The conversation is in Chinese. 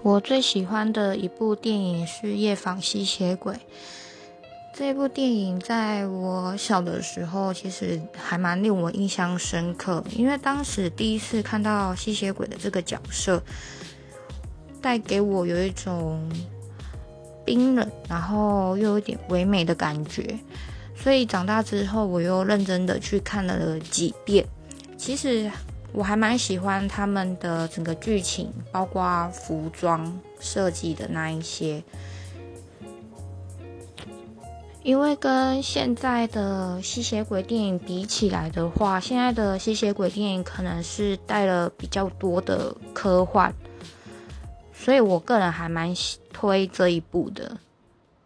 我最喜欢的一部电影是《夜访吸血鬼》。这部电影在我小的时候，其实还蛮令我印象深刻，因为当时第一次看到吸血鬼的这个角色，带给我有一种冰冷，然后又有点唯美的感觉。所以长大之后，我又认真的去看了几遍。其实我还蛮喜欢他们的整个剧情，包括服装设计的那一些。因为跟现在的吸血鬼电影比起来的话，现在的吸血鬼电影可能是带了比较多的科幻，所以我个人还蛮推这一部的。